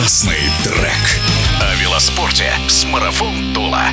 Классный трек. О велоспорте с Марафон Тула.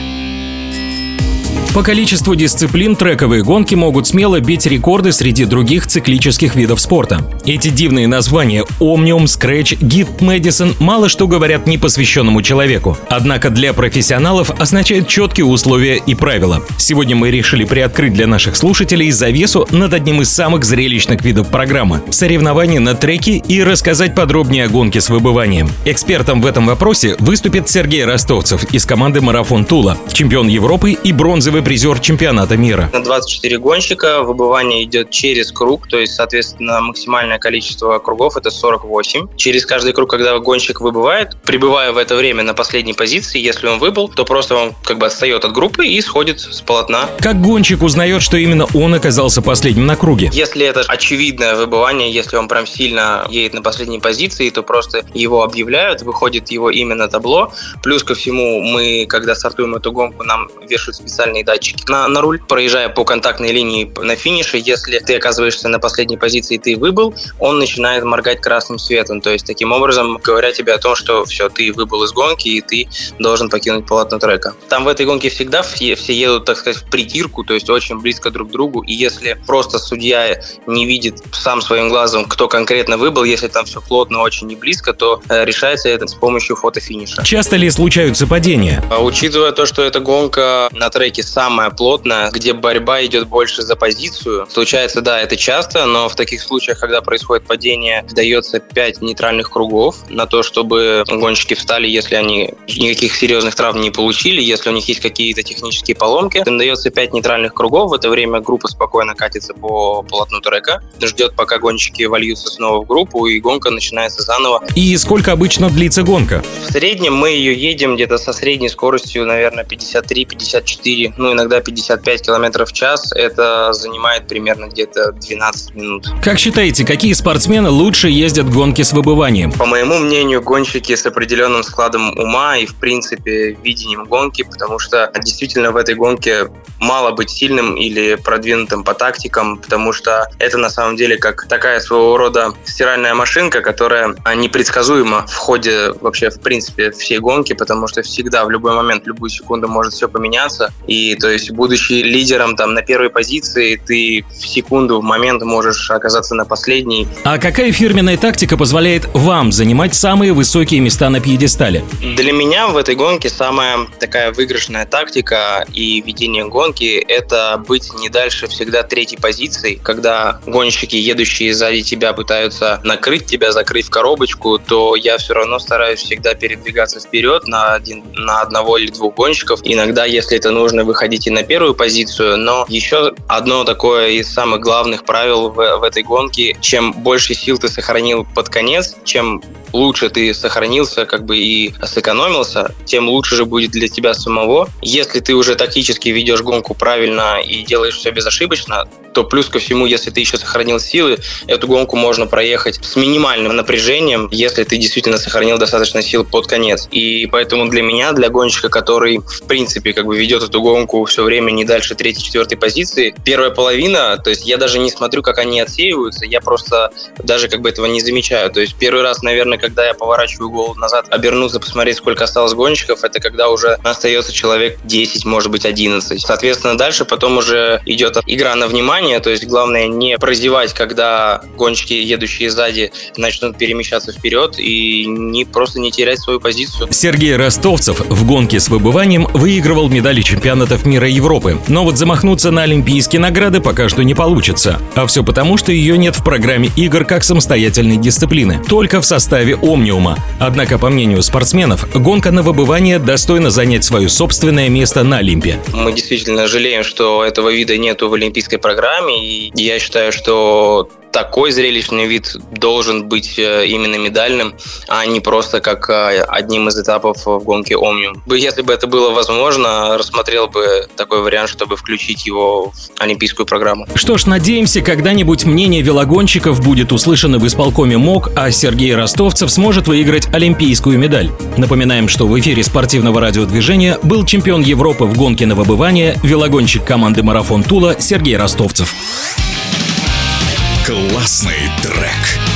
По количеству дисциплин трековые гонки могут смело бить рекорды среди других циклических видов спорта. Эти дивные названия Omnium, Scratch, Git, Madison мало что говорят непосвященному человеку. Однако для профессионалов означают четкие условия и правила. Сегодня мы решили приоткрыть для наших слушателей завесу над одним из самых зрелищных видов программы – соревнования на треке и рассказать подробнее о гонке с выбыванием. Экспертом в этом вопросе выступит Сергей Ростовцев из команды «Марафон Тула», чемпион Европы и бронзовый призер чемпионата мира. На 24 гонщика выбывание идет через круг, то есть, соответственно, максимальное количество кругов это 48. Через каждый круг, когда гонщик выбывает, прибывая в это время на последней позиции, если он выбыл, то просто он как бы отстает от группы и сходит с полотна. Как гонщик узнает, что именно он оказался последним на круге? Если это очевидное выбывание, если он прям сильно едет на последней позиции, то просто его объявляют, выходит его имя на табло. Плюс ко всему, мы, когда стартуем эту гонку, нам вешают специальные датчики на, на руль, проезжая по контактной линии на финише, если ты оказываешься на последней позиции и ты выбыл, он начинает моргать красным светом. То есть таким образом говоря тебе о том, что все, ты выбыл из гонки и ты должен покинуть полотно трека. Там в этой гонке всегда все, все едут, так сказать, в притирку, то есть очень близко друг к другу. И если просто судья не видит сам своим глазом, кто конкретно выбыл, если там все плотно, очень не близко, то э, решается это с помощью фотофиниша. Часто ли случаются падения? А, учитывая то, что эта гонка на треке сам самая плотная, где борьба идет больше за позицию. Случается, да, это часто, но в таких случаях, когда происходит падение, дается 5 нейтральных кругов на то, чтобы гонщики встали, если они никаких серьезных травм не получили, если у них есть какие-то технические поломки. Им дается 5 нейтральных кругов, в это время группа спокойно катится по полотну трека, ждет, пока гонщики вольются снова в группу, и гонка начинается заново. И сколько обычно длится гонка? В среднем мы ее едем где-то со средней скоростью, наверное, 53-54, ну, иногда 55 километров в час, это занимает примерно где-то 12 минут. Как считаете, какие спортсмены лучше ездят гонки с выбыванием? По моему мнению, гонщики с определенным складом ума и, в принципе, видением гонки, потому что действительно в этой гонке мало быть сильным или продвинутым по тактикам, потому что это на самом деле как такая своего рода стиральная машинка, которая непредсказуема в ходе вообще, в принципе, всей гонки, потому что всегда в любой момент, в любую секунду может все поменяться. И то есть, будучи лидером там на первой позиции, ты в секунду, в момент можешь оказаться на последней. А какая фирменная тактика позволяет вам занимать самые высокие места на пьедестале? Для меня в этой гонке самая такая выигрышная тактика и ведение гонки – это быть не дальше всегда третьей позиции. Когда гонщики, едущие сзади тебя, пытаются накрыть тебя, закрыть в коробочку, то я все равно стараюсь всегда передвигаться вперед на, один, на одного или двух гонщиков. Иногда, если это нужно, выходить и на первую позицию, но еще одно такое из самых главных правил в, в этой гонке, чем больше сил ты сохранил под конец, чем лучше ты сохранился как бы и сэкономился, тем лучше же будет для тебя самого. Если ты уже тактически ведешь гонку правильно и делаешь все безошибочно, то плюс ко всему, если ты еще сохранил силы, эту гонку можно проехать с минимальным напряжением, если ты действительно сохранил достаточно сил под конец. И поэтому для меня, для гонщика, который в принципе как бы ведет эту гонку все время не дальше третьей-четвертой позиции, первая половина, то есть я даже не смотрю, как они отсеиваются, я просто даже как бы этого не замечаю. То есть первый раз, наверное, когда я поворачиваю голову назад, обернуться, посмотреть, сколько осталось гонщиков, это когда уже остается человек 10, может быть, 11. Соответственно, дальше потом уже идет игра на внимание, то есть главное не прозевать, когда гонщики, едущие сзади, начнут перемещаться вперед и не просто не терять свою позицию. Сергей Ростовцев в гонке с выбыванием выигрывал медали чемпионатов мира и Европы, но вот замахнуться на олимпийские награды пока что не получится. А все потому, что ее нет в программе игр как самостоятельной дисциплины, только в составе Омниума. Однако, по мнению спортсменов, гонка на выбывание достойна занять свое собственное место на Олимпе. Мы действительно жалеем, что этого вида нету в олимпийской программе, и я считаю, что такой зрелищный вид должен быть э, именно медальным, а не просто как э, одним из этапов в гонке Омниум. Если бы это было возможно, рассмотрел бы такой вариант, чтобы включить его в олимпийскую программу. Что ж, надеемся, когда-нибудь мнение велогонщиков будет услышано в исполкоме МОК, а Сергей Ростовцев сможет выиграть олимпийскую медаль. Напоминаем, что в эфире спортивного радиодвижения был чемпион Европы в гонке на выбывание, велогонщик команды «Марафон Тула» Сергей Ростовцев. Классный трек.